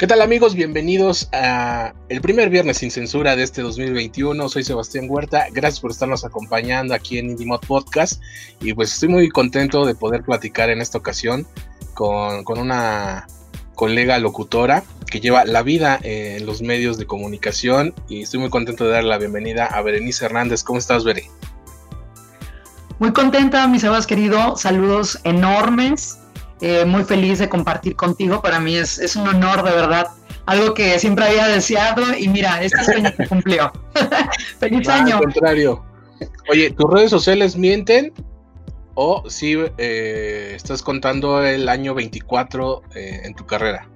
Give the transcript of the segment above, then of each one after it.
¿Qué tal amigos? Bienvenidos a el primer viernes sin censura de este 2021. Soy Sebastián Huerta. Gracias por estarnos acompañando aquí en IndieMod Podcast. Y pues estoy muy contento de poder platicar en esta ocasión con, con una colega locutora que lleva la vida en los medios de comunicación. Y estoy muy contento de dar la bienvenida a Berenice Hernández. ¿Cómo estás, Bere? Muy contenta, mi Sebas querido. Saludos enormes eh, muy feliz de compartir contigo. Para mí es, es, un honor, de verdad. Algo que siempre había deseado y mira, este sueño se cumplió. ¡Feliz año! Al contrario. Oye, ¿tus redes sociales mienten? ¿O si eh, estás contando el año 24 eh, en tu carrera?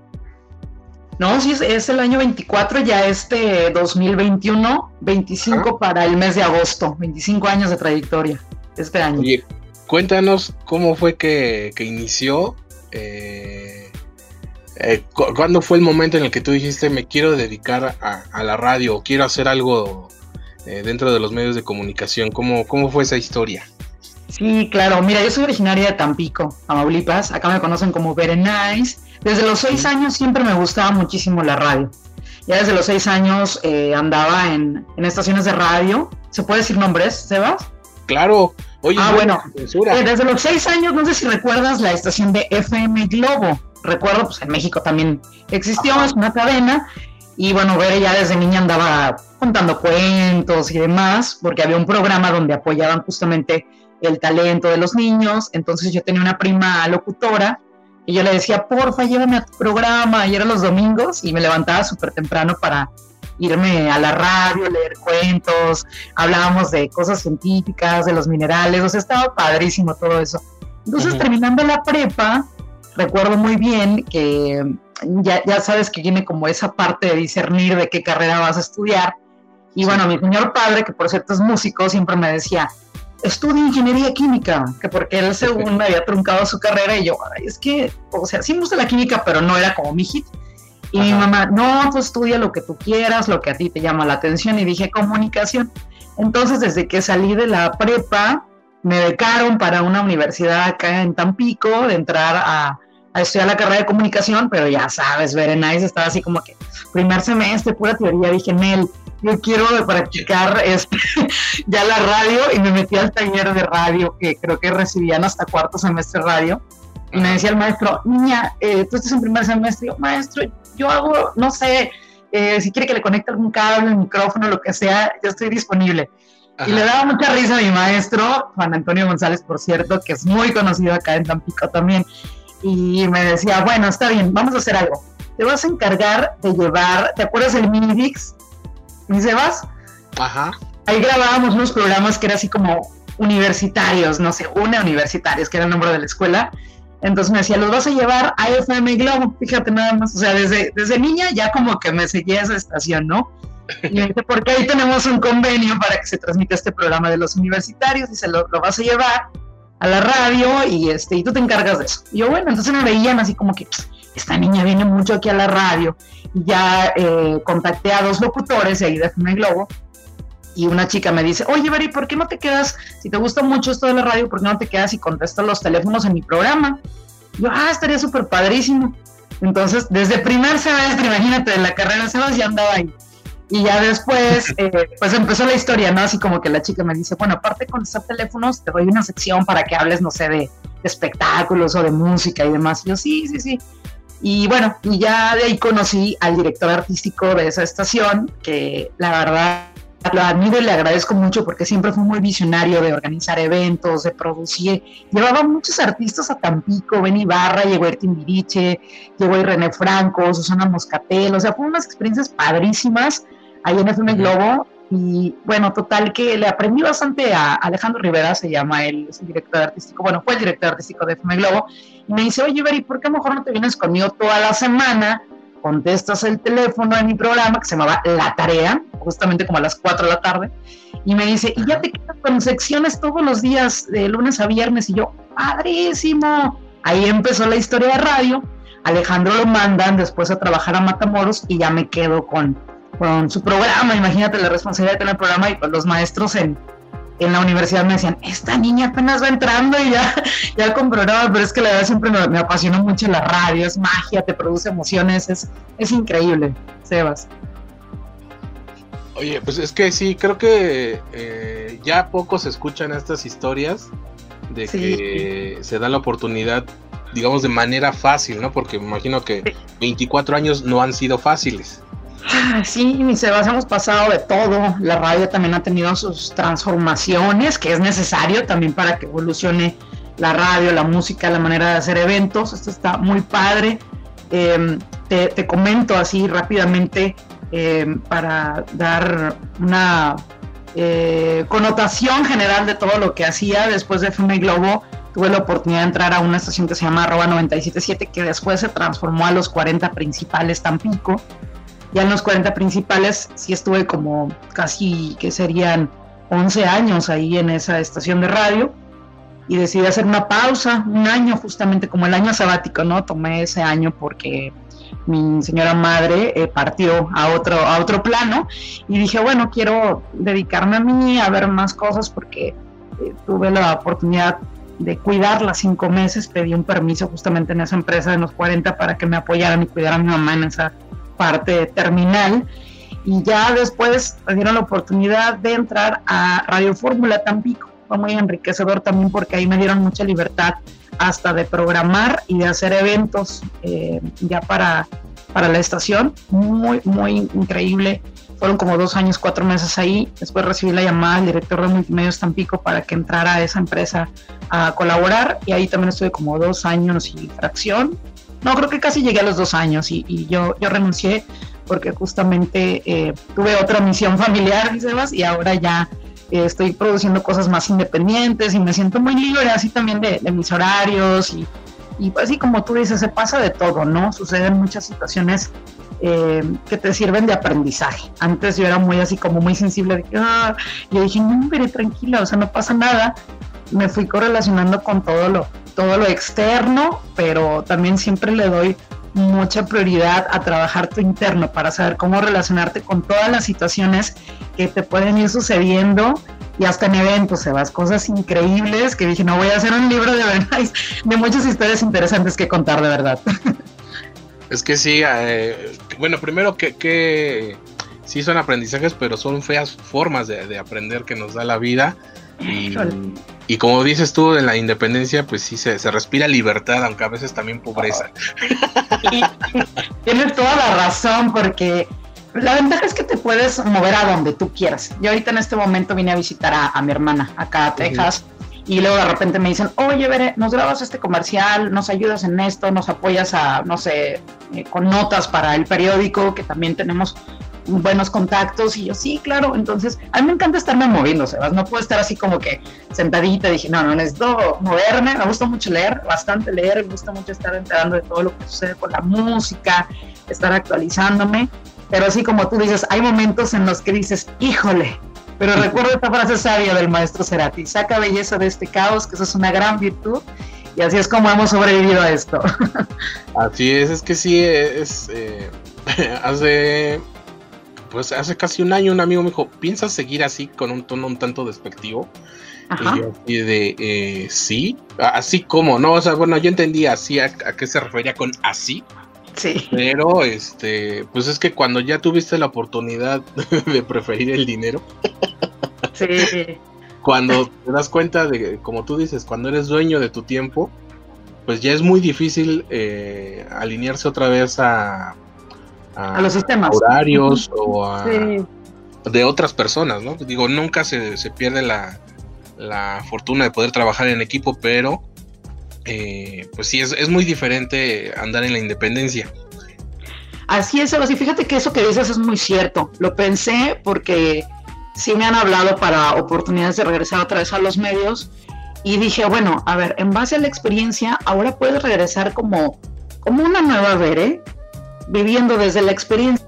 No, sí, es, es, el año 24, ya este 2021, 25 para el mes de agosto, 25 años de trayectoria este año. Oye, cuéntanos cómo fue que, que inició. Eh, eh, ¿Cuándo fue el momento en el que tú dijiste me quiero dedicar a, a la radio o quiero hacer algo eh, dentro de los medios de comunicación? ¿Cómo, ¿Cómo fue esa historia? Sí, claro. Mira, yo soy originaria de Tampico, Tamaulipas. Acá me conocen como Berenice. Desde los seis años siempre me gustaba muchísimo la radio. Ya desde los seis años eh, andaba en, en, estaciones de radio. ¿Se puede decir nombres, Sebas? Claro. Oye, ah, bueno, eh, desde los seis años, no sé si recuerdas la estación de FM Globo. Recuerdo, pues en México también existió, Ajá. es una cadena. Y bueno, ya desde niña andaba contando cuentos y demás, porque había un programa donde apoyaban justamente el talento de los niños. Entonces yo tenía una prima locutora y yo le decía, porfa, llévame a tu programa. Y eran los domingos y me levantaba súper temprano para irme a la radio, leer cuentos, hablábamos de cosas científicas, de los minerales, o sea, estaba padrísimo todo eso. Entonces, uh -huh. terminando la prepa, recuerdo muy bien que ya, ya sabes que tiene como esa parte de discernir de qué carrera vas a estudiar. Y sí. bueno, mi señor padre, que por cierto es músico, siempre me decía, estudia ingeniería química, que porque él según me había truncado su carrera y yo, Ay, es que, o sea, sí me gusta la química, pero no era como mi hit. Y Ajá. mi mamá, no, tú estudia lo que tú quieras, lo que a ti te llama la atención. Y dije, comunicación. Entonces, desde que salí de la prepa, me becaron para una universidad acá en Tampico, de entrar a, a estudiar la carrera de comunicación, pero ya sabes, Berenice estaba así como que primer semestre, pura teoría. Dije, Nel, yo quiero practicar este, ya la radio y me metí al taller de radio que creo que recibían hasta cuarto semestre radio. Y me decía el maestro, niña, eh, tú estás en primer semestre. Y yo, maestro, yo hago, no sé, eh, si quiere que le conecte algún cable, el micrófono, lo que sea, yo estoy disponible. Ajá. Y le daba mucha risa a mi maestro, Juan Antonio González, por cierto, que es muy conocido acá en Tampico también. Y me decía, bueno, está bien, vamos a hacer algo. Te vas a encargar de llevar, ¿te acuerdas del Minidix? ¿Y se vas? Ajá. Ahí grabábamos unos programas que eran así como universitarios, no sé, una universitarios, que era el nombre de la escuela entonces me decía, los vas a llevar a FM Globo, fíjate nada más, o sea, desde, desde niña ya como que me seguía esa estación, ¿no? Y me dice, porque ahí tenemos un convenio para que se transmita este programa de los universitarios, dice, lo, lo vas a llevar a la radio y, este, y tú te encargas de eso. Y yo, bueno, entonces me veían así como que, esta niña viene mucho aquí a la radio, y ya eh, contacté a dos locutores ahí de FM Globo, y una chica me dice, oye, Bari, ¿por qué no te quedas, si te gusta mucho esto de la radio, ¿por qué no te quedas y contestas los teléfonos en mi programa? Y yo, ah, estaría súper padrísimo. Entonces, desde primer semestre, imagínate, de la carrera Sebas ya andaba ahí. Y ya después, eh, pues empezó la historia, ¿no? Así como que la chica me dice, bueno, aparte de contestar teléfonos, te doy una sección para que hables, no sé, de, de espectáculos o de música y demás. Y yo, sí, sí, sí. Y bueno, y ya de ahí conocí al director artístico de esa estación, que la verdad lo admiro y le agradezco mucho porque siempre fue muy visionario de organizar eventos, de producir. Llevaba muchos artistas a Tampico, Ben Ibarra, llegó Ertin Viriche, llegó René Franco, Susana Moscatel, o sea, fueron unas experiencias padrísimas ahí en FM Globo. Y bueno, total que le aprendí bastante a Alejandro Rivera, se llama él, es el director artístico, bueno, fue el director artístico de FM Globo, y me dice, oye, Beri, ¿por qué mejor no te vienes conmigo toda la semana? Contestas el teléfono en mi programa que se llamaba La Tarea, justamente como a las 4 de la tarde, y me dice, y ya te quedas con secciones todos los días, de lunes a viernes, y yo, padrísimo. Ahí empezó la historia de radio. Alejandro lo mandan después a trabajar a Matamoros y ya me quedo con, con su programa. Imagínate la responsabilidad de tener el programa y pues los maestros en, en la universidad me decían, esta niña apenas va entrando y ya, ya con pero es que la verdad siempre me, me, apasionó mucho la radio, es magia, te produce emociones, es, es increíble, Sebas. Oye, pues es que sí, creo que eh, ya pocos escuchan estas historias de sí. que se da la oportunidad, digamos, de manera fácil, ¿no? Porque me imagino que 24 años no han sido fáciles. Sí, mi Sebas, hemos pasado de todo. La radio también ha tenido sus transformaciones, que es necesario también para que evolucione la radio, la música, la manera de hacer eventos. Esto está muy padre. Eh, te, comento así rápidamente eh, para dar una eh, connotación general de todo lo que hacía después de FM Globo. Tuve la oportunidad de entrar a una estación que se llama arroba 977, que después se transformó a los 40 principales Tampico ya en los 40 principales sí estuve como casi que serían 11 años ahí en esa estación de radio y decidí hacer una pausa, un año justamente como el año sabático, ¿no? Tomé ese año porque mi señora madre eh, partió a otro, a otro plano y dije, bueno, quiero dedicarme a mí, a ver más cosas porque eh, tuve la oportunidad de cuidarla cinco meses, pedí un permiso justamente en esa empresa de los 40 para que me apoyaran y cuidaran a mi mamá en esa parte terminal y ya después me dieron la oportunidad de entrar a Radio Fórmula Tampico. Fue muy enriquecedor también porque ahí me dieron mucha libertad hasta de programar y de hacer eventos eh, ya para, para la estación. Muy, muy increíble. Fueron como dos años, cuatro meses ahí. Después recibí la llamada del director de Multimedios Tampico para que entrara a esa empresa a colaborar y ahí también estuve como dos años y fracción no, creo que casi llegué a los dos años y, yo, yo renuncié porque justamente eh, tuve otra misión familiar, Sebas, y ahora ya eh, estoy produciendo cosas más independientes y me siento muy libre así también de, mis horarios y, y pues así como tú dices, se pasa de todo, ¿no? Suceden muchas situaciones eh, que te sirven de aprendizaje. Antes yo era muy así como muy sensible de que, ah, yo dije, no, pero tranquila, o sea, no pasa nada. Me fui correlacionando con todo lo, todo lo externo, pero también siempre le doy mucha prioridad a trabajar tu interno para saber cómo relacionarte con todas las situaciones que te pueden ir sucediendo. Y hasta en eventos se vas cosas increíbles que dije no voy a hacer un libro de verdad de muchas historias interesantes que contar de verdad. Es que sí eh, bueno primero que, que sí son aprendizajes pero son feas formas de, de aprender que nos da la vida y, y, como dices tú, en la independencia, pues sí se, se respira libertad, aunque a veces también pobreza. tienes toda la razón, porque la ventaja es que te puedes mover a donde tú quieras. Yo ahorita en este momento vine a visitar a, a mi hermana acá a Texas. Y luego de repente me dicen, oye, nos grabas este comercial, nos ayudas en esto, nos apoyas a, no sé, eh, con notas para el periódico, que también tenemos buenos contactos y yo sí, claro, entonces a mí me encanta estarme moviendo, Sebas, no puedo estar así como que sentadita, dije, no, no, necesito moverme, me gusta mucho leer, bastante leer, me gusta mucho estar enterando de todo lo que sucede con la música, estar actualizándome, pero así como tú dices, hay momentos en los que dices, híjole, pero recuerdo esta frase sabia del maestro Cerati, saca belleza de este caos, que eso es una gran virtud, y así es como hemos sobrevivido a esto. Así es, es que sí, es... Eh, hace pues hace casi un año un amigo me dijo, ¿piensas seguir así con un tono un tanto despectivo? Ajá. Y yo y de, eh, sí, así como, ¿no? O sea, bueno, yo entendía así a, a, qué se refería con así. Sí. Pero, este, pues es que cuando ya tuviste la oportunidad de preferir el dinero. sí. Cuando te das cuenta de, como tú dices, cuando eres dueño de tu tiempo, pues ya es muy difícil eh, alinearse otra vez a, a, a, los sistemas horarios o a, sí. de otras personas, ¿no? Digo, nunca se, pierde la, fortuna de poder trabajar en equipo, pero eh, pues sí, es, muy diferente andar en la independencia. Así es, y fíjate que eso que dices es muy cierto. Lo pensé porque sí me han hablado para oportunidades de regresar otra vez a los medios y dije, bueno, a ver, en base a la experiencia, ahora puedes regresar como, como una nueva Bere, viviendo desde la experiencia.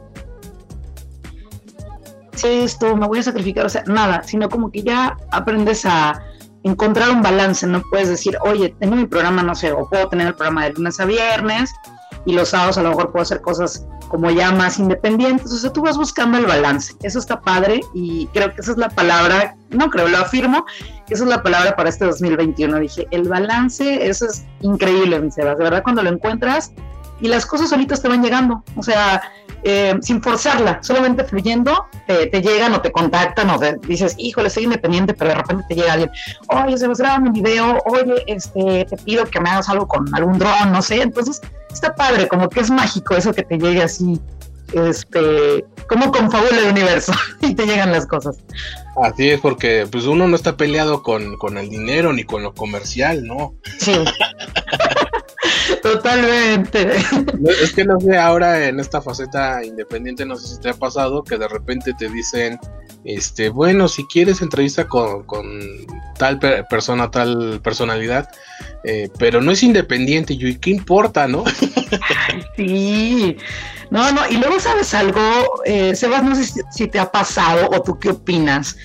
Esto, me voy a sacrificar, o sea, nada, sino como que ya aprendes a encontrar un balance, no puedes decir, oye, tengo mi programa, no sé, o puedo tener el programa de lunes a viernes y los sábados a lo mejor puedo hacer cosas como ya más independientes, o sea, tú vas buscando el balance, eso está padre y creo que esa es la palabra, no creo, lo afirmo, que esa es la palabra para este 2021, dije, el balance, eso es increíble, mi Sebas, de verdad cuando lo encuentras y las cosas solitas te van llegando, o sea, eh, sin forzarla, solamente fluyendo, te, llegan o te contactan o te dices, híjole, soy independiente, pero de repente te llega alguien, oye, se va a un video, oye, este, te pido que me hagas algo con algún dron, no sé, entonces está padre, como que es mágico eso que te llegue así, este, como confabula el universo y te llegan las cosas. Así es, porque pues uno no está peleado con, con el dinero ni con lo comercial, ¿no? Sí. Totalmente. Es que no sé, ahora en esta faceta independiente, no sé si te ha pasado que de repente te dicen, este, bueno, si quieres entrevista con, tal persona, tal personalidad, eh, pero no es independiente, ¿y qué importa, no? sí. No, no, y luego sabes algo, eh, Sebas, no sé si te ha pasado o tú qué opinas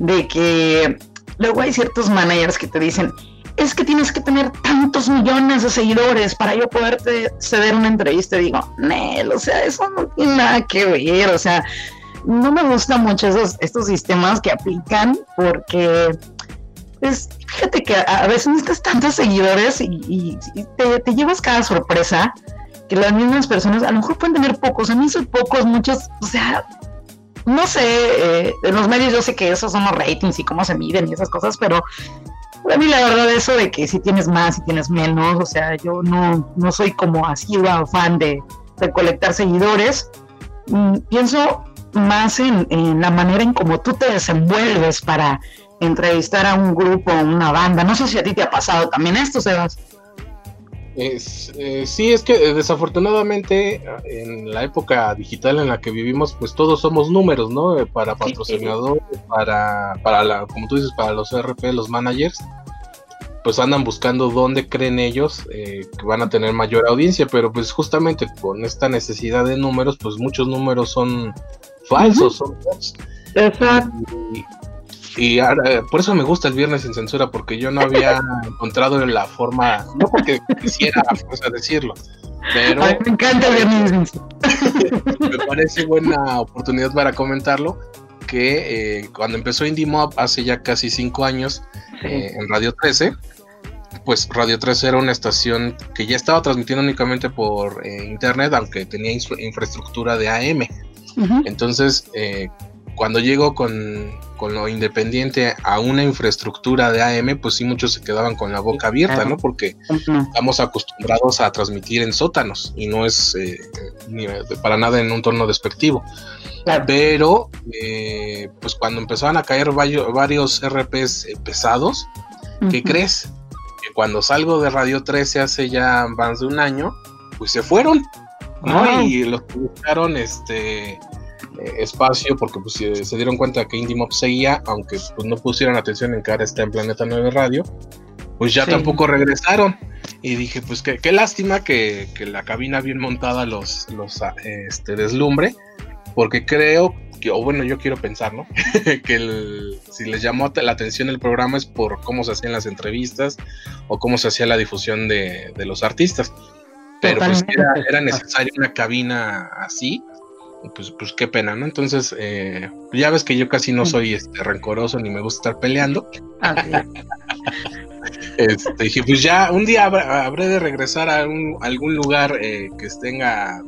de que luego hay ciertos managers que te dicen, es que tienes que tener tantos millones de seguidores para yo poderte ceder una entrevista. Y digo, Nel, o sea, eso no tiene nada que ver, o sea, no me gustan mucho esos, estos sistemas que aplican porque, pues, fíjate que a, veces necesitas tantos seguidores y, te, llevas cada sorpresa que las mismas personas a lo mejor pueden tener pocos, a mí son pocos, muchos, o sea, no sé, eh, en los medios yo sé que esos son los ratings y cómo se miden y esas cosas, pero a mí la verdad eso de que si tienes más, si tienes menos, o sea, yo no, no soy como así fan de recolectar seguidores. Mm, pienso más en, la manera en cómo tú te desenvuelves para entrevistar a un grupo, a una banda. No sé si a ti te ha pasado también esto, Sebas. Es, eh, sí, es que eh, desafortunadamente en la época digital en la que vivimos, pues todos somos números, ¿no? Eh, para patrocinadores, para, para la, como tú dices, para los RP, los managers, pues andan buscando dónde creen ellos que van a tener mayor audiencia, pero pues justamente con esta necesidad de números, pues muchos números son falsos, son bots. Exacto. Y ahora, por eso me gusta el viernes sin censura, porque yo no había encontrado la forma, no porque quisiera decirlo, pero. me encanta el viernes Me parece buena oportunidad para comentarlo. Que eh, cuando empezó Indie Mob hace ya casi cinco años eh, en Radio 13, pues Radio 13 era una estación que ya estaba transmitiendo únicamente por eh, internet, aunque tenía infraestructura de AM. Entonces, cuando llegó con, lo independiente a una infraestructura de AM, pues sí muchos se quedaban con la boca abierta, ¿no? Porque estamos acostumbrados a transmitir en sótanos y no es eh, para nada en un tono despectivo. Pero, eh, pues cuando empezaban a caer varios, RPs eh, pesados, ¿qué crees? Que cuando salgo de Radio 13 hace ya más de un año, pues se fueron, ¿no? Y los buscaron, este eh, espacio porque pues, se dieron cuenta que Indie Mob seguía, aunque pues, no pusieron atención en que ahora está en Planeta 9 Radio, pues ya tampoco regresaron. Y dije, pues qué, qué lástima que, la cabina bien montada los, los ah, este, deslumbre, porque creo que, o bueno, yo quiero pensar, ¿no? que si les llamó la atención el programa es por cómo se hacían las entrevistas o cómo se hacía la difusión de, los artistas. Pero pues era, era necesaria una cabina así pues, pues qué pena, ¿no? Entonces, eh, ya ves que yo casi no soy este, rencoroso ni me gusta estar peleando. Ah, este, dije, pues ya un día habré de regresar a algún lugar eh, que tenga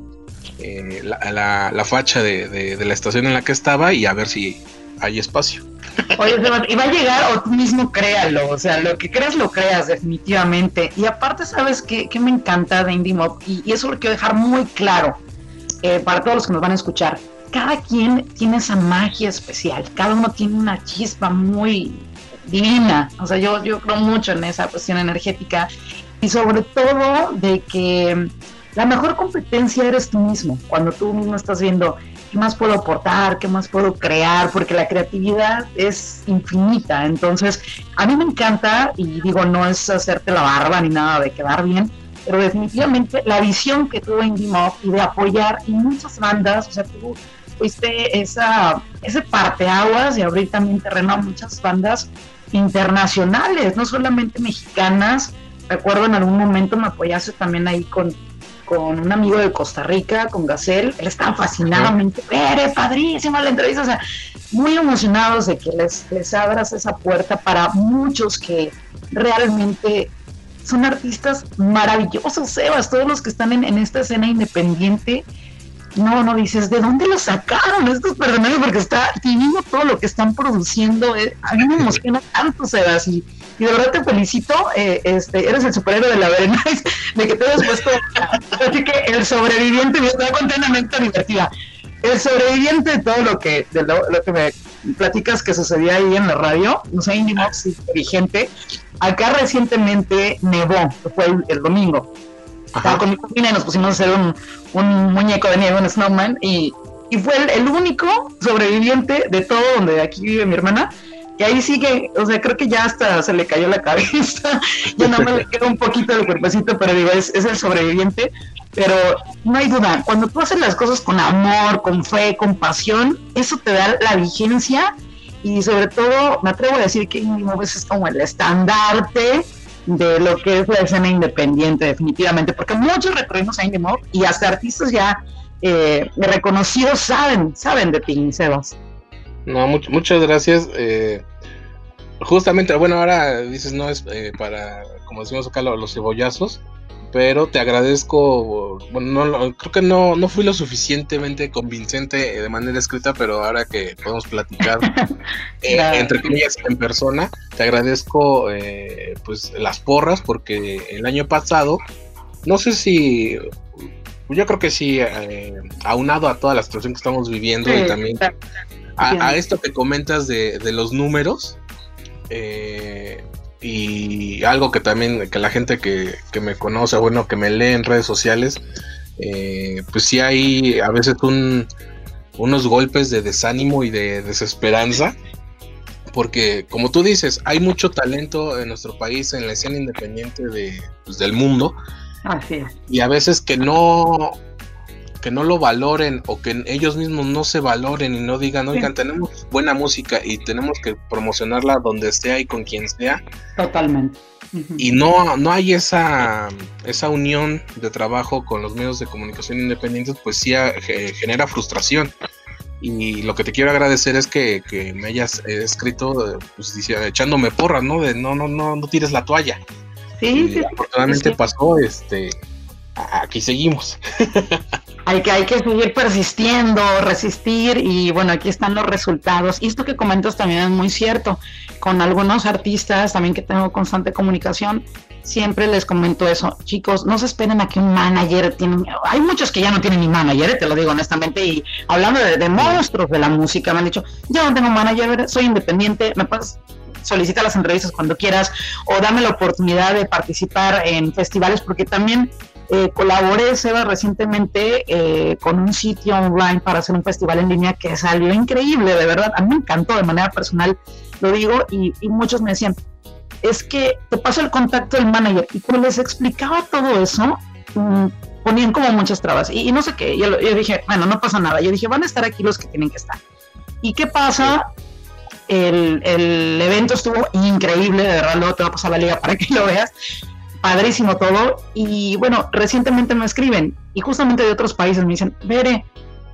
eh, la, la, facha de, la estación en la que estaba y a ver si hay espacio. Oye, y va a llegar o tú mismo créalo, o sea, lo que creas lo creas definitivamente. Y aparte, ¿sabes qué, me encanta de Indie Mob? Y, y eso lo quiero dejar muy claro eh, para todos los que nos van a escuchar, cada quien tiene esa magia especial, cada uno tiene una chispa muy divina, o sea, yo, yo creo mucho en esa cuestión energética y sobre todo de que la mejor competencia eres tú mismo, cuando tú mismo estás viendo qué más puedo aportar, qué más puedo crear, porque la creatividad es infinita. Entonces, a mí me encanta, y digo, no es hacerte la barba ni nada de quedar bien, pero definitivamente la visión que tuvo Indie Mob y de apoyar y muchas bandas, o sea, tú fuiste esa, ese parteaguas y abrir también terreno a muchas bandas internacionales, no solamente mexicanas. Recuerdo en algún momento me apoyaste también ahí con con un amigo de Costa Rica, con Gacel, él estaba fascinadamente, eres padrísima la entrevista, o sea, muy emocionados de que les, les abras esa puerta para muchos que realmente son artistas maravillosos, Sebas, todos los que están en, en esta escena independiente, no, no dices, ¿de dónde lo sacaron estos personajes? Porque está divino todo lo que están produciendo. Eh, a mí me emociona tanto, Sebas, y, y de verdad te felicito. Eh, este, eres el superhéroe de la Berenice, de que te hayas puesto. así que el sobreviviente, me está completamente divertida. El sobreviviente de todo lo que, de lo, que me platicas que sucedía ahí en la radio, no sé, Indie Mox vigente. Acá recientemente nevó, fue el domingo estaba con mi cocina y nos pusimos a hacer un, un muñeco de nieve, un snowman, y, y fue el, único sobreviviente de todo donde aquí vive mi hermana. Que ahí sigue, o sea, creo que ya hasta se le cayó la cabeza, ya no me le queda un poquito del cuerpecito, pero digo, es, el sobreviviente. Pero no hay duda, cuando tú haces las cosas con amor, con fe, con pasión, eso te da la vigencia y sobre todo me atrevo a decir que veces es como el estandarte de lo que es la escena independiente, definitivamente, porque muchos recorrimos a Indie y hasta artistas ya eh, reconocidos saben, saben de ti, Sebas. No, muchas gracias. Eh, justamente, bueno, ahora dices, no es eh, para, como decimos acá, los cebollazos pero te agradezco, bueno, no, creo que no, no fui lo suficientemente convincente de manera escrita, pero ahora que podemos platicar eh, entre comillas en persona, te agradezco eh, pues las porras porque el año pasado, no sé si, yo creo que sí, eh, aunado a toda la situación que estamos viviendo y también a, esto que comentas de, de los números, eh, y algo que también, que la gente que, me conoce, bueno, que me lee en redes sociales, eh, pues sí hay a veces un, unos golpes de desánimo y de desesperanza, porque como tú dices, hay mucho talento en nuestro país, en la escena independiente de, pues, del mundo, y a veces que no, que no lo valoren o que ellos mismos no se valoren y no digan, oigan, tenemos buena música y tenemos que promocionarla donde sea y con quien sea. Totalmente. Y no, no hay esa, esa unión de trabajo con los medios de comunicación independientes, pues sí genera frustración. Y lo que te quiero agradecer es que, me hayas eh, escrito, pues, echándome porras, ¿no? De no, no, no, no tires la toalla. Sí, sí, afortunadamente pasó, este, aquí seguimos. hay que, hay que seguir persistiendo, resistir y bueno, aquí están los resultados. Y esto que comentas también es muy cierto. Con algunos artistas también que tengo constante comunicación, siempre les comento eso. Chicos, no se esperen a que un manager tiene... Hay muchos que ya no tienen ni manager, te lo digo honestamente, y hablando de, monstruos de la música, me han dicho, yo no tengo manager, soy independiente, me puedes solicita las entrevistas cuando quieras o dame la oportunidad de participar en festivales porque también eh, colaboré, Seba, recientemente eh, con un sitio online para hacer un festival en línea que salió increíble, de verdad. A mí me encantó de manera personal, lo digo, y, muchos me decían, es que te paso el contacto del manager. Y cuando les explicaba todo eso, mm, ponían como muchas trabas. Y, no sé qué, yo, dije, bueno, no pasa nada. Yo dije, van a estar aquí los que tienen que estar. ¿Y qué pasa? El, el, evento estuvo increíble, de verdad, luego te va a pasar la liga para que lo veas padrísimo todo. Y bueno, recientemente me escriben y justamente de otros países me dicen, Bere,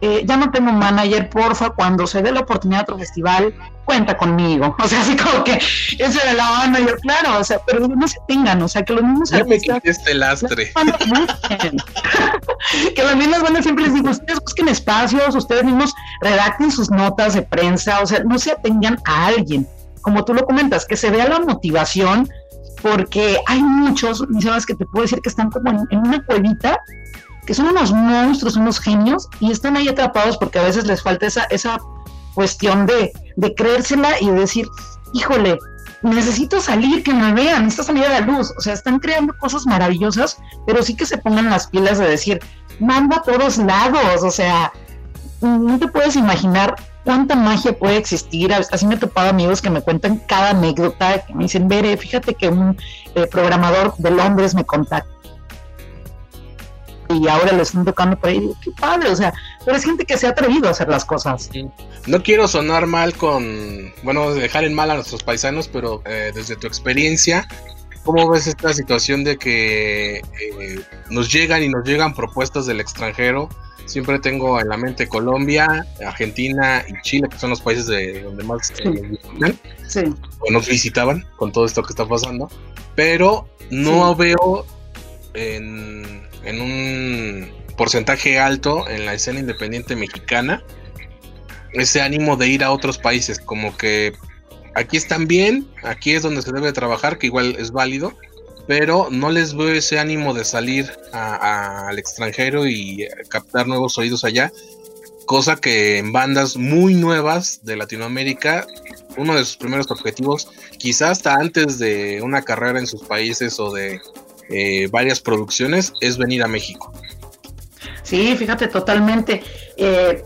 eh, ya no tengo manager, porfa, cuando se dé la oportunidad de otro festival, cuenta conmigo. O sea, así como que eso de la manager, claro, o sea, pero no se tengan, o sea, que los mismos ya artistas... Me este lastre. que los mismos bandas siempre les digo, ustedes busquen espacios, ustedes mismos redacten sus notas de prensa, o sea, no se atengan a alguien. Como tú lo comentas, que se vea la motivación porque hay muchos, mis que te puedo decir que están como en, una cuevita que son unos monstruos, unos genios, y están ahí atrapados porque a veces les falta esa, esa cuestión de, de creérsela y decir, híjole, necesito salir, que me vean, necesito salir a la luz. O sea, están creando cosas maravillosas, pero sí que se pongan las pilas de decir, manda a todos lados. O sea, no te puedes imaginar cuánta magia puede existir. Así me he topado amigos que me cuentan cada anécdota, que me dicen, Bere, fíjate que un eh, programador de Londres me contacta y ahora lo están tocando por ahí. qué padre, o sea, pero es gente que se ha atrevido a hacer las cosas. No quiero sonar mal con, bueno, dejar en mal a nuestros paisanos, pero eh, desde tu experiencia, ¿cómo ves esta situación de que eh, nos llegan y nos llegan propuestas del extranjero? Siempre tengo en la mente Colombia, Argentina y Chile, que son los países de donde más eh, nos visitan, sí. o nos visitaban con todo esto que está pasando, pero no veo en en un porcentaje alto en la escena independiente mexicana ese ánimo de ir a otros países, como que aquí están bien, aquí es donde se debe trabajar, que igual es válido, pero no les veo ese ánimo de salir al extranjero y captar nuevos oídos allá, cosa que en bandas muy nuevas de Latinoamérica, uno de sus primeros objetivos, quizás hasta antes de una carrera en sus países o de eh, varias producciones es venir a México. Sí, fíjate, totalmente. Eh,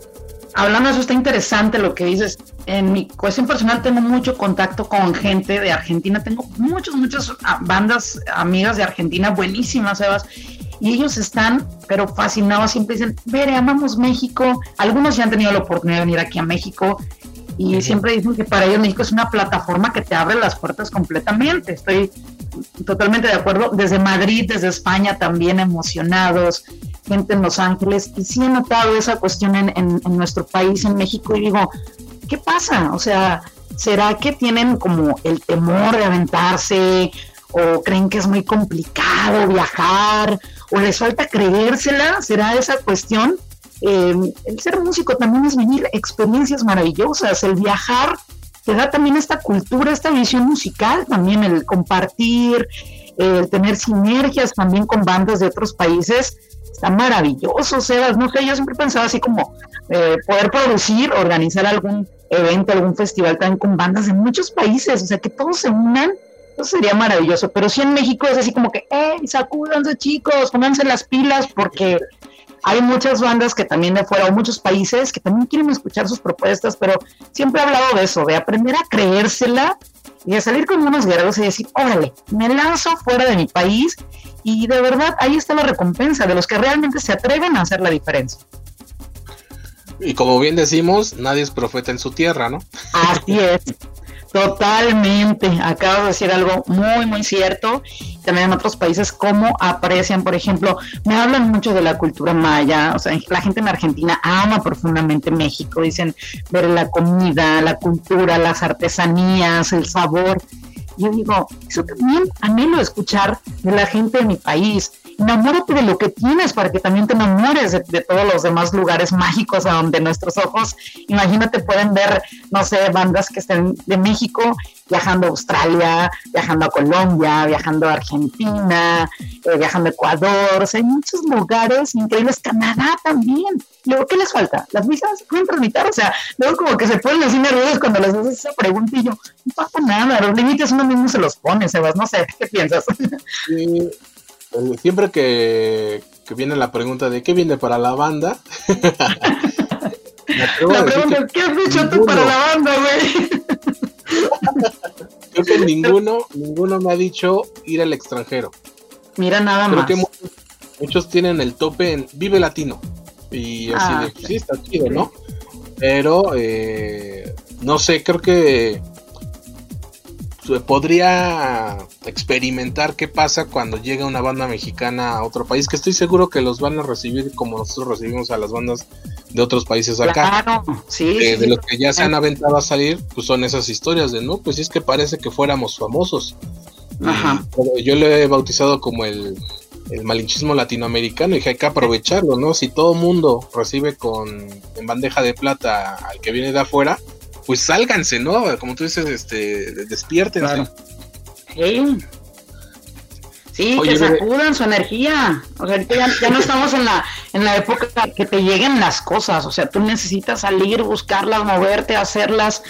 hablando de eso, está interesante lo que dices. En mi cuestión personal tengo mucho contacto con gente de Argentina. Tengo muchas, muchas ah, bandas amigas de Argentina, buenísimas, Sebas. Y ellos están, pero fascinados, siempre dicen, Vere, amamos México. Algunos ya han tenido la oportunidad de venir aquí a México y siempre dicen que para ellos México es una plataforma que te abre las puertas completamente. Estoy totalmente de acuerdo. Desde Madrid, desde España también emocionados, gente en Los Ángeles. Y sí he notado esa cuestión en, en, nuestro país, en México, y digo, ¿qué pasa? O sea, ¿será que tienen como el temor de aventarse? ¿O creen que es muy complicado viajar? ¿O les falta creérsela? ¿Será esa cuestión? Eh, el ser músico también es vivir experiencias maravillosas, el viajar te da también esta cultura, esta visión musical, también el compartir, el tener sinergias también con bandas de otros países, está maravilloso, Sebas, no sé, yo siempre pensaba así como eh, poder producir, organizar algún evento, algún festival también con bandas de muchos países, o sea, que todos se unan, eso sería maravilloso, pero sí en México es así como que, ¡eh, sacúdanse chicos, pónganse las pilas porque hay muchas bandas que también de fuera, o muchos países que también quieren escuchar sus propuestas, pero siempre he hablado de eso, de aprender a creérsela y de salir con unos guerreros y decir, órale, me lanzo fuera de mi país y de verdad ahí está la recompensa de los que realmente se atreven a hacer la diferencia. Y como bien decimos, nadie es profeta en su tierra, ¿no? Así es. Totalmente, acabo de decir algo muy, muy cierto. También en otros países, cómo aprecian, por ejemplo, me hablan mucho de la cultura maya, o sea, la gente en Argentina ama profundamente México, dicen ver la comida, la cultura, las artesanías, el sabor. Yo digo, eso también anhelo escuchar de la gente de mi país enamórate de lo que tienes para que también te enamores de, todos los demás lugares mágicos a donde nuestros ojos, imagínate, pueden ver, no sé, bandas que estén de México viajando a Australia, viajando a Colombia, viajando a Argentina, eh, viajando a Ecuador, o sea, hay muchos lugares increíbles, Canadá también. Luego, ¿qué les falta? ¿Las visas pueden tramitar? O sea, luego como que se ponen así nerviosos cuando les haces esa pregunta y yo, no pasa nada, los límites uno mismo se los pone, Sebas, no sé, ¿qué piensas? Sí, siempre que, viene la pregunta de qué viene para la banda. la pregunta ¿qué has dicho tú para la banda, güey? Creo que ninguno, ninguno me ha dicho ir al extranjero. Mira nada Creo más. que muchos, tienen el tope en Vive Latino. Y así ah, de, sí, está chido, ¿no? Pero, eh, no sé, creo que podría experimentar qué pasa cuando llega una banda mexicana a otro país, que estoy seguro que los van a recibir como nosotros recibimos a las bandas de otros países acá. Claro, sí, de los que ya se han aventado a salir, pues son esas historias de, no, pues es que parece que fuéramos famosos. Ajá. Yo le he bautizado como el, el malinchismo latinoamericano y hay que aprovecharlo, ¿no? Si todo mundo recibe con en bandeja de plata al que viene de afuera, pues sálganse, ¿no? Como tú dices, este, despiértense. Sí, que sacudan su energía. O sea, ahorita ya, no estamos en la, en la época que te lleguen las cosas. O sea, tú necesitas salir, buscarlas, moverte, hacerlas.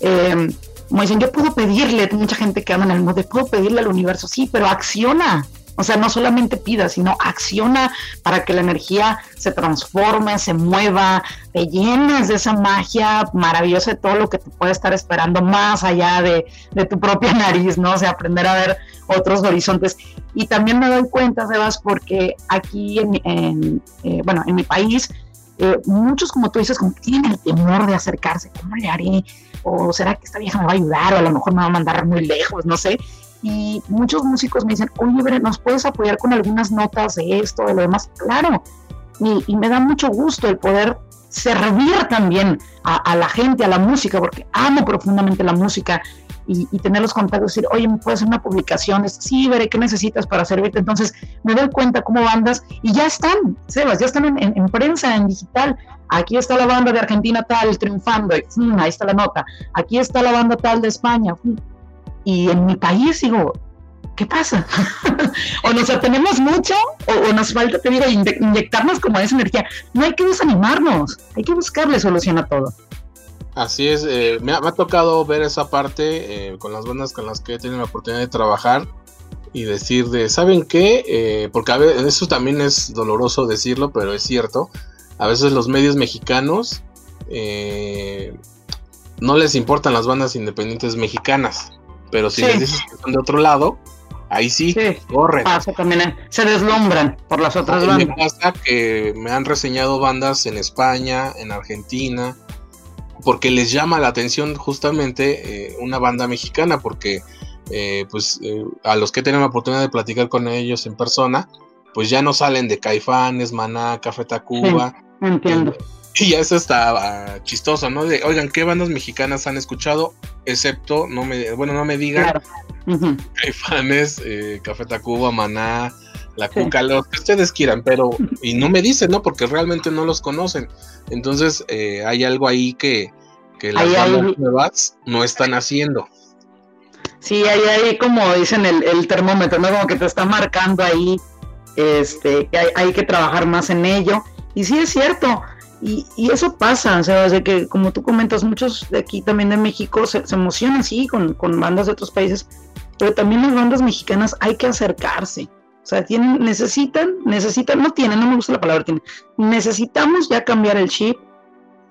Eh, como dicen, yo puedo pedirle, mucha gente que anda en el mundo, puedo pedirle al universo, sí, pero acciona. O sea, no solamente pida, sino acciona para que la energía se transforme, se mueva, te llenes de esa magia maravillosa de todo lo que te puede estar esperando más allá de, tu propia nariz, ¿no? O sea, aprender a ver otros horizontes. Y también me doy cuenta, Sebas, porque aquí en, eh, bueno, en mi país, eh, muchos, como tú dices, como tienen el temor de acercarse, ¿cómo le haré? ¿O será que esta vieja me va a ayudar? O a lo mejor me va a mandar muy lejos, no sé y muchos músicos me dicen, oye, ¿nos puedes apoyar con algunas notas de esto, de lo demás? Claro, y, me da mucho gusto el poder servir también a, la gente, a la música, porque amo profundamente la música y, tener los contactos, decir, oye, ¿me puedes hacer una publicación? Sí, veré qué necesitas para servirte. Entonces me doy cuenta cómo bandas, y ya están, Sebas, ya están en, prensa, en digital. Aquí está la banda de Argentina tal triunfando, ahí está la nota. Aquí está la banda tal de España. Y en mi país digo, ¿qué pasa? o nos tenemos mucho o, nos falta, te digo, inyectarnos como esa energía. No hay que desanimarnos, hay que buscarle solución a todo. Así es, eh, me, ha, tocado ver esa parte eh, con las bandas con las que he tenido la oportunidad de trabajar y decir de, ¿saben qué? Eh, porque a veces eso también es doloroso decirlo, pero es cierto. A veces los medios mexicanos no les importan las bandas independientes mexicanas. Pero si les dices que son de otro lado, ahí sí, corren. también, eh, se deslumbran por las otras bandas. Me pasa que me han reseñado bandas en España, en Argentina, porque les llama la atención justamente eh, una banda mexicana, porque eh, pues a los que tienen la oportunidad de platicar con ellos en persona, pues ya no salen de Caifanes, Maná, Café Tacuba. entiendo. Y ya eso está ah, chistoso, ¿no? De, oigan, ¿qué bandas mexicanas han escuchado? Excepto, no me, bueno, no me digan, hay fans, eh, Café Tacuba, Maná, La Cuca, los que ustedes quieran, pero, y no me dicen, ¿no? Porque realmente no los conocen. Entonces, eh, hay algo ahí que, que las bandas nuevas no están haciendo. Sí, hay ahí, como dicen el, el termómetro, ¿no? Como que te está marcando ahí, este, que hay, hay que trabajar más en ello. Y sí es cierto, y, eso pasa, o sea, que como tú comentas, muchos de aquí también de México se, emocionan, sí, con, bandas de otros países, pero también las bandas mexicanas hay que acercarse. O sea, tienen, necesitan, necesitan, no tienen, no me gusta la palabra tienen, necesitamos ya cambiar el chip,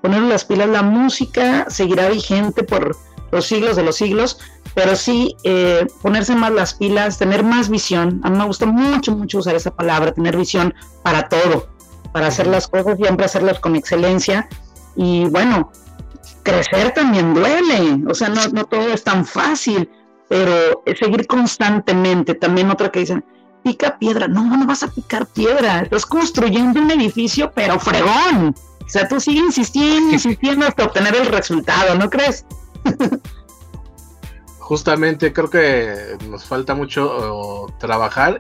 ponerle las pilas, la música seguirá vigente por los siglos de los siglos, pero sí eh, ponerse más las pilas, tener más visión. A mí me gusta mucho, mucho usar esa palabra, tener visión para todo para hacer las cosas, siempre hacerlas con excelencia. Y bueno, crecer también duele, o sea, no, todo es tan fácil, pero seguir constantemente. También otra que dicen, pica piedra, no, no vas a picar piedra, estás construyendo un edificio, pero fregón. O sea, tú sigues insistiendo, insistiendo hasta obtener el resultado, ¿no crees? Justamente creo que nos falta mucho trabajar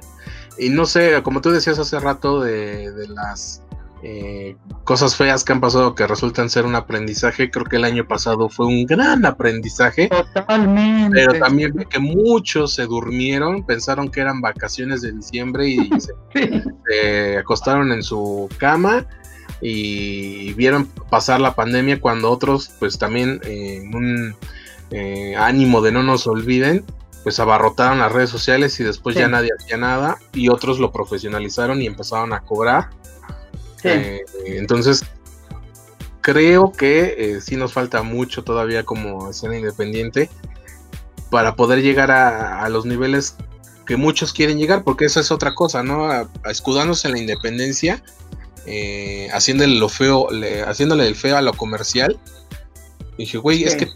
y no sé, como tú decías hace rato de, de las eh, cosas feas que han pasado que resultan ser un aprendizaje. Creo que el año pasado fue un gran aprendizaje. Totalmente. Pero también que muchos se durmieron, pensaron que eran vacaciones de diciembre y se, acostaron en su cama y vieron pasar la pandemia cuando otros, pues también eh, en un eh, ánimo de no nos olviden, pues abarrotaron las redes sociales y después ya nadie hacía nada y otros lo profesionalizaron y empezaron a cobrar eh, entonces, creo que eh, sí nos falta mucho todavía como escena independiente para poder llegar a, los niveles que muchos quieren llegar, porque esa es otra cosa, ¿no? A, escudándose en la independencia, eh, haciéndole lo feo, haciéndole el feo a lo comercial. Y dije, güey, es que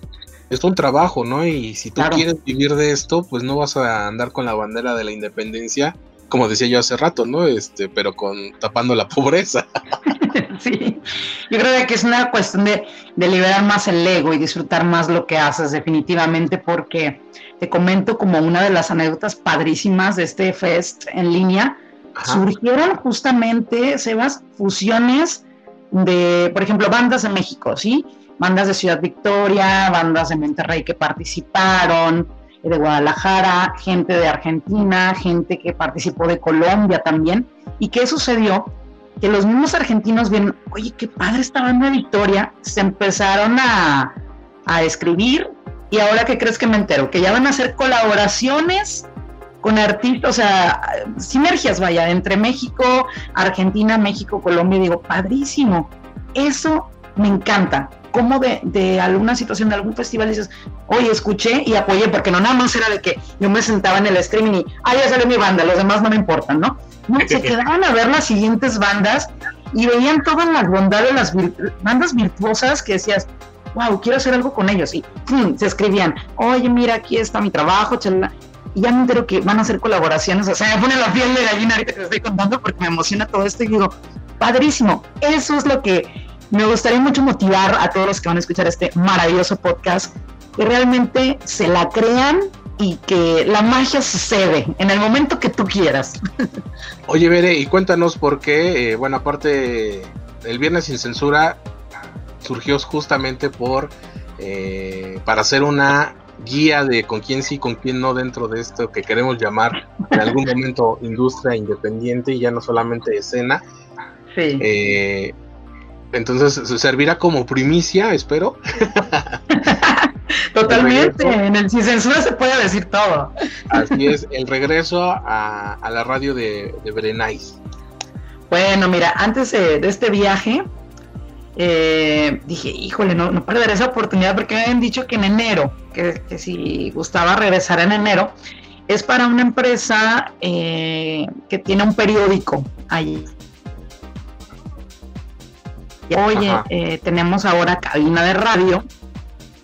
es un trabajo, ¿no? Y si tú quieres vivir de esto, pues no vas a andar con la bandera de la independencia como decía yo hace rato, ¿no? Este, pero con tapando la pobreza. sí, yo creo que es una cuestión de, liberar más el ego y disfrutar más lo que haces, definitivamente, porque te comento como una de las anécdotas padrísimas de este fest en línea, surgieron justamente, Sebas, fusiones de, por ejemplo, bandas de México, ¿sí? Bandas de Ciudad Victoria, bandas de Monterrey que participaron, de Guadalajara, gente de Argentina, gente que participó de Colombia también. ¿Y qué sucedió? Que los mismos argentinos vieron, oye, qué padre esta banda Victoria, se empezaron a, a escribir y ahora que crees que me entero, que ya van a hacer colaboraciones con artistas, o sea, sinergias, vaya, entre México, Argentina, México, Colombia, digo, padrísimo. Eso me encanta. Como de, de, alguna situación, de algún festival dices, oye, escuché y apoyé, porque no nada más era de que yo me sentaba en el streaming y, ah, ya salió mi banda, los demás no me importan, ¿no? No, se quedaban a ver las siguientes bandas y veían todas las bondades, las bandas virtuosas que decías, wow, quiero hacer algo con ellos. Y se escribían, oye, mira, aquí está mi trabajo, chalala y ya me entero que van a hacer colaboraciones, o sea, me pone la piel de gallina ahorita que te estoy contando porque me emociona todo esto y digo, padrísimo, eso es lo que me gustaría mucho motivar a todos los que van a escuchar este maravilloso podcast, que realmente se la crean y que la magia sucede en el momento que tú quieras. Oye, Bere, y cuéntanos por qué, eh, bueno, aparte, el Viernes sin Censura surgió justamente por, eh, para hacer una guía de con quién sí, con quién no dentro de esto que queremos llamar en algún momento industria independiente y ya no solamente escena. Sí. Eh, entonces servirá como primicia, espero. Totalmente, en el sin censura se puede decir todo. Así es, el regreso a, la radio de, de Berenais. Bueno, mira, antes de este viaje, eh, dije, híjole, no, no perder esa oportunidad porque me habían dicho que en enero, que, si gustaba regresar en enero, es para una empresa eh, que tiene un periódico ahí. Oye, eh, tenemos ahora cabina de radio,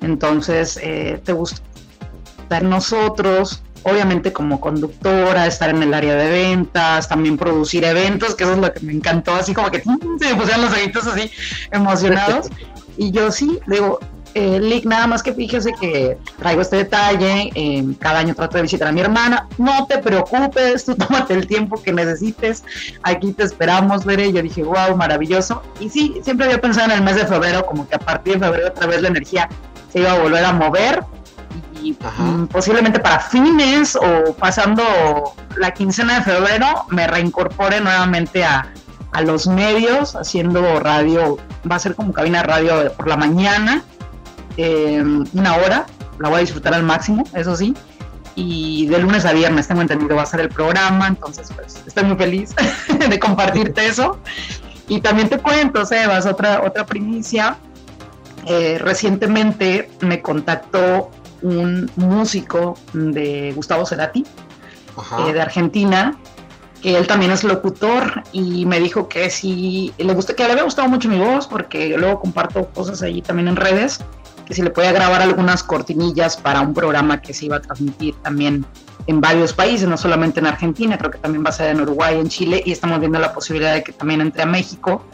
entonces te gusta nosotros, obviamente como conductora, estar en el área de ventas, también producir eventos, que eso es lo que me encantó, así como que se me pusieron los ojitos así emocionados. y yo sí, digo, eh, Lick, nada más que fíjese que traigo este detalle, eh, cada año trato de visitar a mi hermana, no te preocupes, tú tómate el tiempo que necesites, aquí te esperamos, veré, yo dije, wow, maravilloso, y sí, siempre había pensado en el mes de febrero, como que a partir de febrero otra vez la energía se iba a volver a mover, Mm, posiblemente para fines o pasando la quincena de febrero me reincorpore nuevamente a, los medios haciendo radio, va a ser como cabina radio por la mañana, em, una hora, la voy a disfrutar al máximo, eso sí, y de lunes a viernes tengo entendido va a ser el programa, entonces pues estoy muy feliz de compartirte eso. Y también te cuento, Sebas, otra, otra primicia. Eh, recientemente me contactó un músico de Gustavo Cerati, eh, de Argentina, que él también es locutor y me dijo que si le gusta, que le había gustado mucho mi voz, porque luego comparto cosas ahí también en redes, que si le podía grabar algunas cortinillas para un programa que se iba a transmitir también en varios países, no solamente en Argentina, creo que también va a ser en Uruguay, en Chile, y estamos viendo la posibilidad de que también entre a México.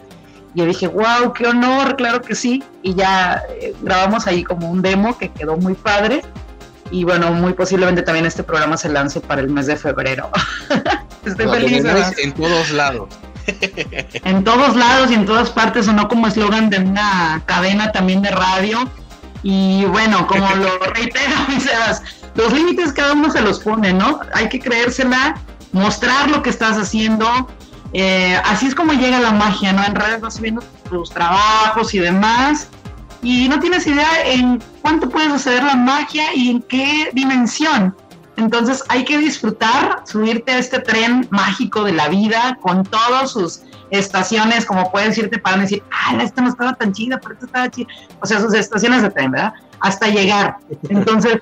Y yo dije, wow, qué honor, claro que sí. Y ya eh, grabamos ahí como un demo que quedó muy padre. Y bueno, muy posiblemente también este programa se lance para el mes de febrero. Estoy feliz. En todos lados. en todos lados y en todas partes, o no como eslogan de una cadena también de radio. Y bueno, como lo reitero, los límites cada uno se los pone, ¿no? Hay que creérsela, mostrar lo que estás haciendo, eh, así es como llega la magia, ¿no? En redes vas subiendo tus trabajos y demás, y no tienes idea en cuánto puede suceder la magia y en qué dimensión. Entonces hay que disfrutar, subirte a este tren mágico de la vida con todas sus estaciones, como puedes irte para decir, ah, esta no estaba tan chida, pero esta estaba chida. O sea, sus estaciones de tren, ¿verdad? Hasta llegar. Entonces,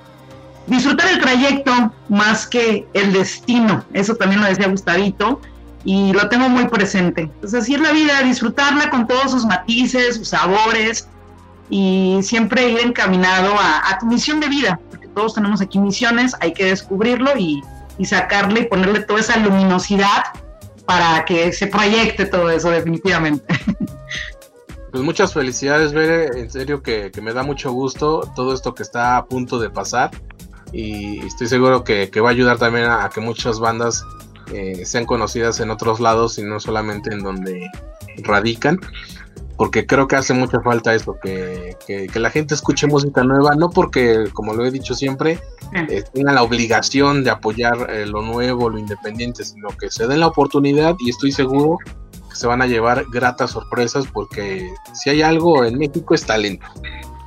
disfrutar el trayecto más que el destino. Eso también lo decía Gustavito y lo tengo muy presente. Entonces así es la vida, disfrutarla con todos sus matices, sus sabores y siempre ir encaminado a, tu misión de vida, porque todos tenemos aquí misiones, hay que descubrirlo y, y sacarle y ponerle toda esa luminosidad para que se proyecte todo eso definitivamente. Pues muchas felicidades, Bere, en serio que, que, me da mucho gusto todo esto que está a punto de pasar y estoy seguro que, que va a ayudar también a, que muchas bandas eh, sean conocidas en otros lados y no solamente en donde radican. Porque creo que hace mucha falta eso, que, que, la gente escuche música nueva, no porque, como lo he dicho siempre, eh, tenga la obligación de apoyar eh, lo nuevo, lo independiente, sino que se den la oportunidad y estoy seguro que se van a llevar gratas sorpresas porque si hay algo en México es talento.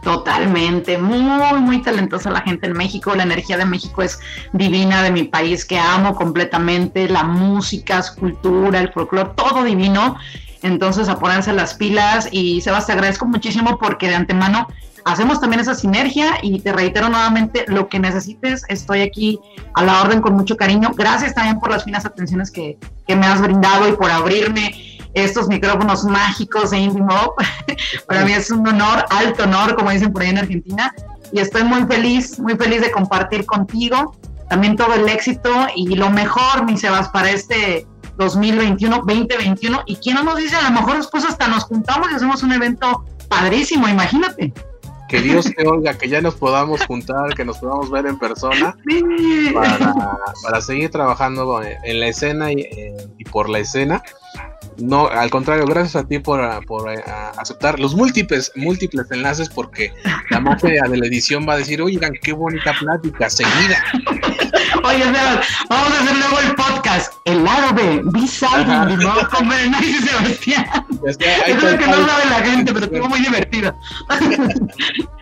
Totalmente, muy, muy talentosa la gente en México, la energía de México es divina, de mi país que amo completamente, la música, su cultura, el folclore, todo divino. Entonces, a ponerse las pilas y Sebas, te agradezco muchísimo porque de antemano hacemos también esa sinergia y te reitero nuevamente, lo que necesites, estoy aquí a la orden con mucho cariño. Gracias también por las finas atenciones que, que me has brindado y por abrirme estos micrófonos mágicos de Indie Mob. Para mí es un honor, alto honor, como dicen por ahí en Argentina, y estoy muy feliz, muy feliz de compartir contigo también todo el éxito y lo mejor, mi Sebas, para este 2021, 2021. Y quién no nos dice, a lo mejor después hasta nos juntamos y hacemos un evento padrísimo, imagínate. Que Dios te oiga, que ya nos podamos juntar, que nos podamos ver en persona para, para seguir trabajando en la escena y, eh, y por la escena no, al contrario, gracias a ti por, por eh, aceptar los múltiples, múltiples enlaces, porque la magia de la edición va a decir, oigan, qué bonita plática, seguida. Oye, vamos a hacer luego el podcast, el lado de B-Side, ¿no? Con Berenice y Sebastián. Es que no sabe la gente, pero estuvo muy divertido.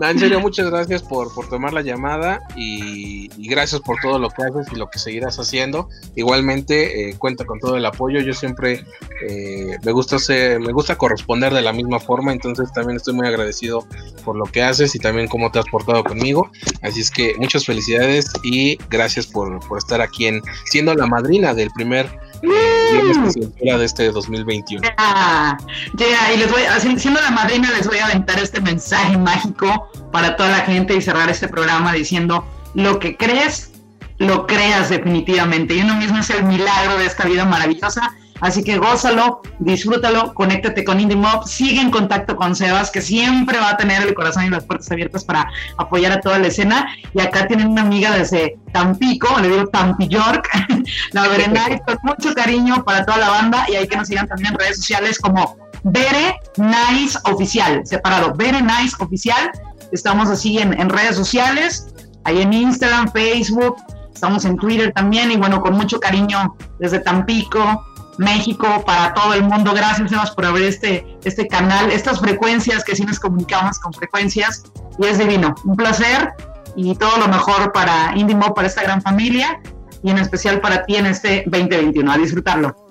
en serio, muchas gracias por, por tomar la llamada y, gracias por todo lo que haces y lo que seguirás haciendo. Igualmente, eh, cuenta con todo el apoyo. Yo siempre eh, me gusta ser, me gusta corresponder de la misma forma, entonces también estoy muy agradecido por lo que haces y también cómo te has portado conmigo. Así es que muchas felicidades y gracias por, por estar aquí en siendo la madrina del primer de este 2021. Ya, ya, y les voy, siendo la madrina, les voy a aventar este mensaje mágico para toda la gente y cerrar este programa diciendo: lo que crees, lo creas definitivamente. Y uno mismo es el milagro de esta vida maravillosa Así que gózalo, disfrútalo, conéctate con Indie Mob, sigue en contacto con Sebas, que siempre va a tener el corazón y las puertas abiertas para apoyar a toda la escena. Y acá tienen una amiga desde Tampico, le digo Tampi York, la Berenay, con mucho cariño para toda la banda. Y hay que nos sigan también en redes sociales como Bere Nice Oficial, separado, Bere Nice Oficial. Estamos así en, redes sociales, ahí en Instagram, Facebook, estamos en Twitter también. Y bueno, con mucho cariño desde Tampico México, para todo el mundo. Gracias, Sebas, por abrir este, este canal, estas frecuencias que sí nos comunicamos con frecuencias. Y es divino. Un placer y todo lo mejor para Indimo, para esta gran familia y en especial para ti en este 2021. A disfrutarlo.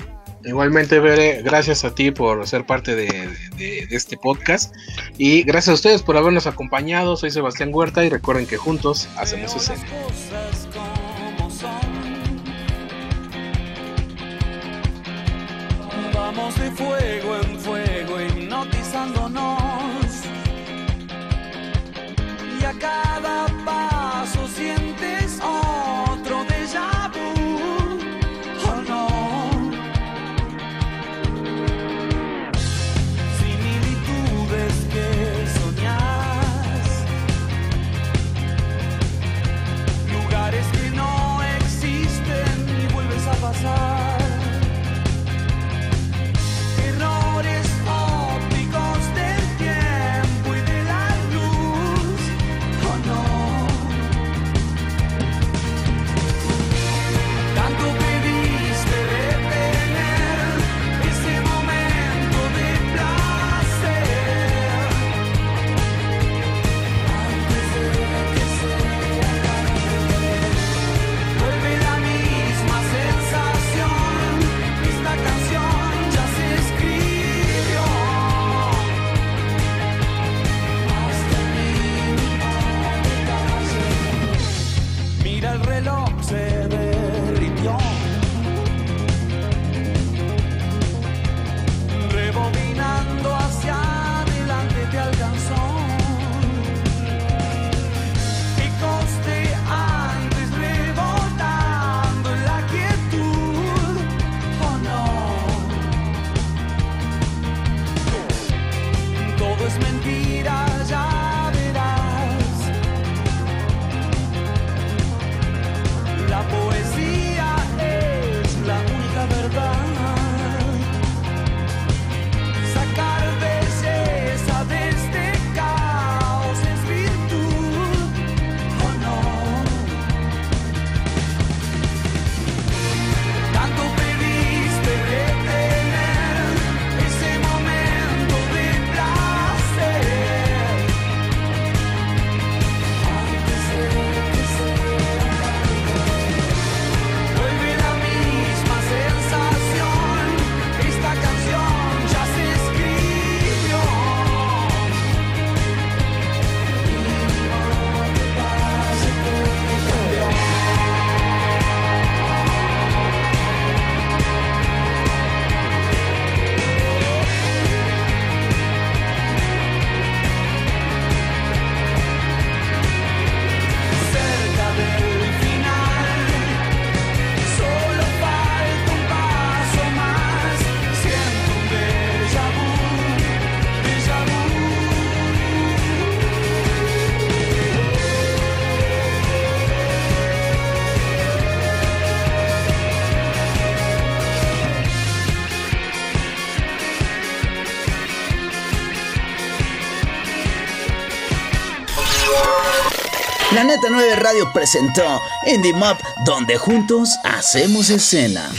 Igualmente, Bere, gracias a ti por ser parte de, este podcast y gracias a ustedes por habernos acompañado. Soy Sebastián Huerta y recuerden que juntos hacemos escena. Vamos de fuego en fuego, hipnotizándonos. Z9 Radio presentó Indie Map, donde juntos hacemos escena.